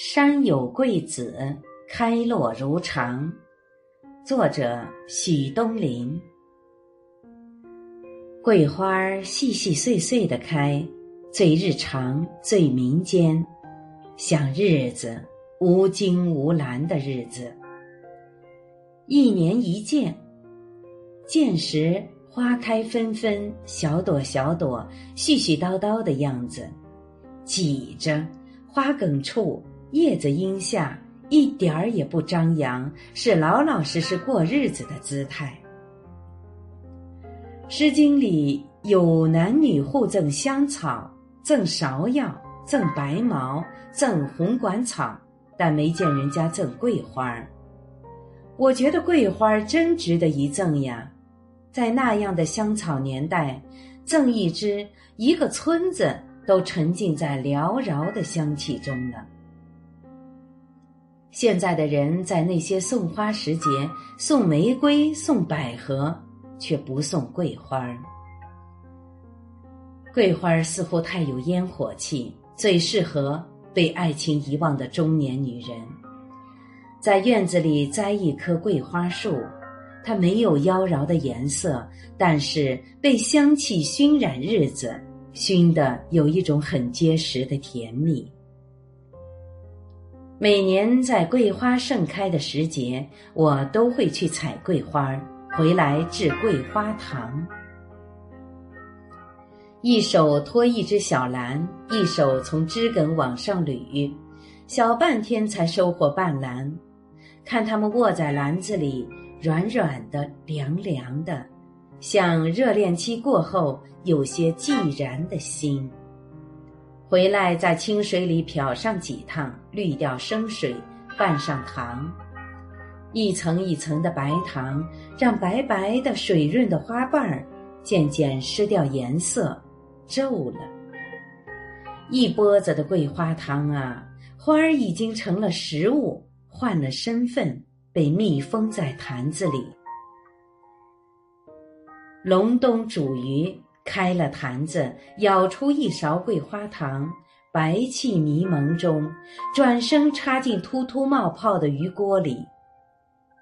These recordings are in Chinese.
山有桂子，开落如常。作者许东林。桂花细细碎碎的开，最日常，最民间，像日子无惊无澜的日子。一年一见，见时花开纷纷，小朵小朵，絮絮叨叨的样子，挤着花梗处。叶子荫下，一点儿也不张扬，是老老实实过日子的姿态。《诗经》里有男女互赠香草、赠芍药、赠白毛、赠红管草，但没见人家赠桂花我觉得桂花真值得一赠呀，在那样的香草年代，赠一支，一个村子都沉浸在缭绕的香气中了。现在的人在那些送花时节送玫瑰、送百合，却不送桂花儿。桂花儿似乎太有烟火气，最适合被爱情遗忘的中年女人。在院子里栽一棵桂花树，它没有妖娆的颜色，但是被香气熏染，日子熏得有一种很结实的甜蜜。每年在桂花盛开的时节，我都会去采桂花，回来制桂花糖。一手托一只小篮，一手从枝根往上捋，小半天才收获半篮。看它们卧在篮子里，软软的，凉凉的，像热恋期过后有些寂然的心。回来，在清水里漂上几趟，滤掉生水，拌上糖，一层一层的白糖，让白白的、水润的花瓣儿渐渐失掉颜色，皱了。一钵子的桂花糖啊，花儿已经成了食物，换了身份，被密封在坛子里。隆冬煮鱼。开了坛子，舀出一勺桂花糖，白气迷蒙中，转身插进突突冒泡的鱼锅里。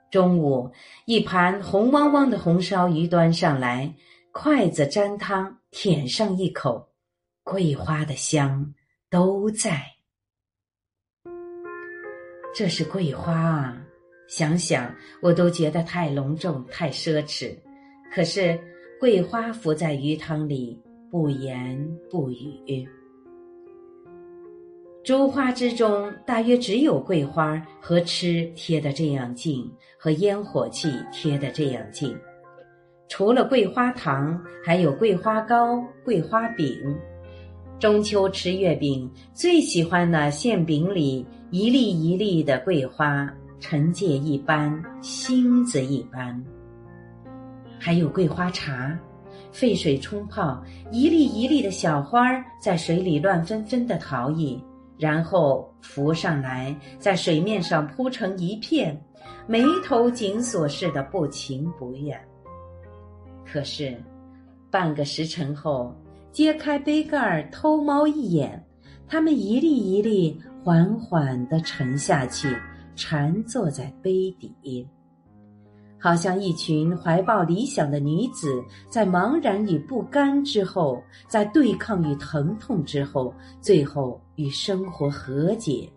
中午，一盘红汪汪的红烧鱼端上来，筷子沾汤，舔上一口，桂花的香都在。这是桂花啊，想想我都觉得太隆重、太奢侈，可是。桂花浮在鱼汤里，不言不语。诸花之中，大约只有桂花和吃贴得这样近，和烟火气贴得这样近。除了桂花糖，还有桂花糕、桂花饼。中秋吃月饼，最喜欢那馅饼里一粒一粒的桂花，沉芥一般，星子一般。还有桂花茶，沸水冲泡，一粒一粒的小花儿在水里乱纷纷的逃逸，然后浮上来，在水面上铺成一片，眉头紧锁似的不情不愿。可是，半个时辰后，揭开杯盖儿偷猫一眼，它们一粒一粒缓缓地沉下去，缠坐在杯底。好像一群怀抱理想的女子，在茫然与不甘之后，在对抗与疼痛之后，最后与生活和解，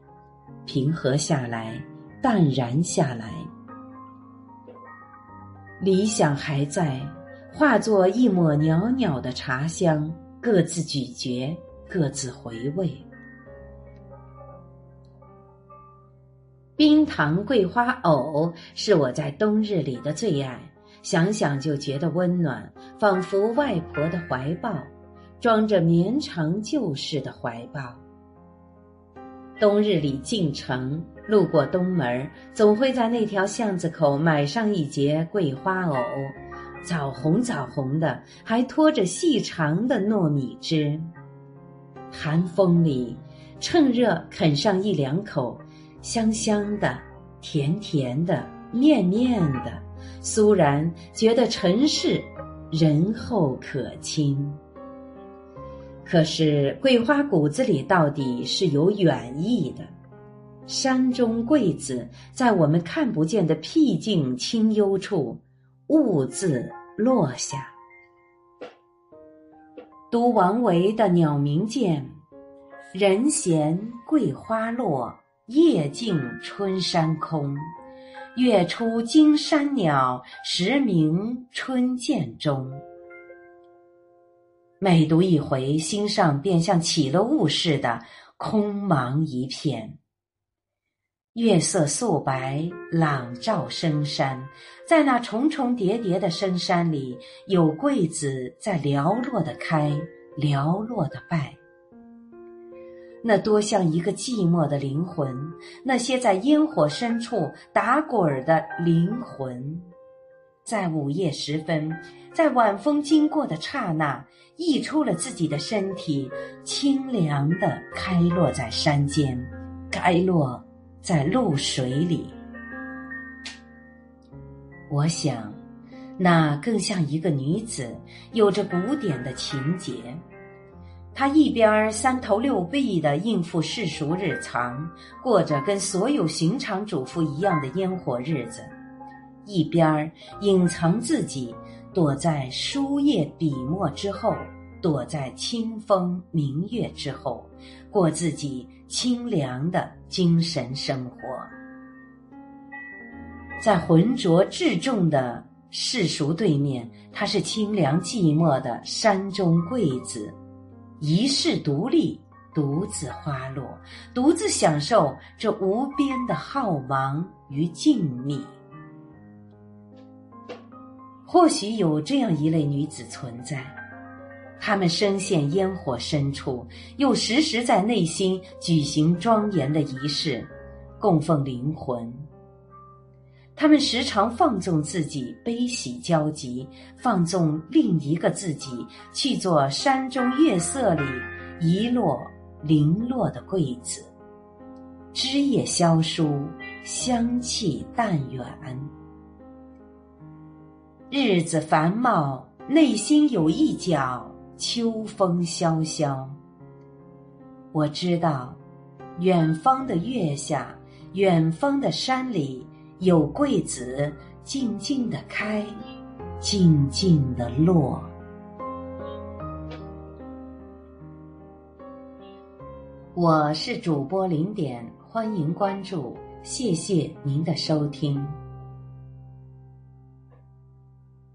平和下来，淡然下来。理想还在，化作一抹袅袅的茶香，各自咀嚼，各自回味。冰糖桂花藕是我在冬日里的最爱，想想就觉得温暖，仿佛外婆的怀抱，装着绵长旧事的怀抱。冬日里进城，路过东门，总会在那条巷子口买上一节桂花藕，枣红枣红的，还拖着细长的糯米汁。寒风里，趁热啃上一两口。香香的，甜甜的，面面的，苏然觉得尘世人后可亲。可是桂花骨子里到底是有远意的，山中桂子，在我们看不见的僻静清幽处，兀自落下。读王维的《鸟鸣涧》，人闲桂花落，夜静春山空。月出惊山鸟，时鸣春涧中。每读一回，心上便像起了雾似的，空茫一片。月色素白，朗照深山，在那重重叠叠的深山里，有桂子在寥落的开，寥落的败。那多像一个寂寞的灵魂，那些在烟火深处打滚的灵魂，在午夜时分，在晚风经过的刹那，溢出了自己的身体，清凉的开落在山间，开落在露水里。我想，那更像一个女子，有着古典的情节。他一边三头六臂的应付世俗日常，过着跟所有寻常主妇一样的烟火日子；一边隐藏自己，躲在书页笔墨之后，躲在清风明月之后，过自己清凉的精神生活。在浑浊至重的世俗对面，他是清凉寂寞的山中桂子。一世独立，独自花落，独自享受这无边的浩茫与静谧。或许有这样一类女子存在，她们身陷烟火深处，又时时在内心举行庄严的仪式，供奉灵魂。他们时常放纵自己，悲喜交集，放纵另一个自己，去做山中月色里一落零落的桂子，枝叶萧疏，香气淡远。日子繁茂，内心有一角秋风萧萧。我知道，远方的月下，远方的山里。有桂子静静的开，静静的落。我是主播零点，欢迎关注，谢谢您的收听。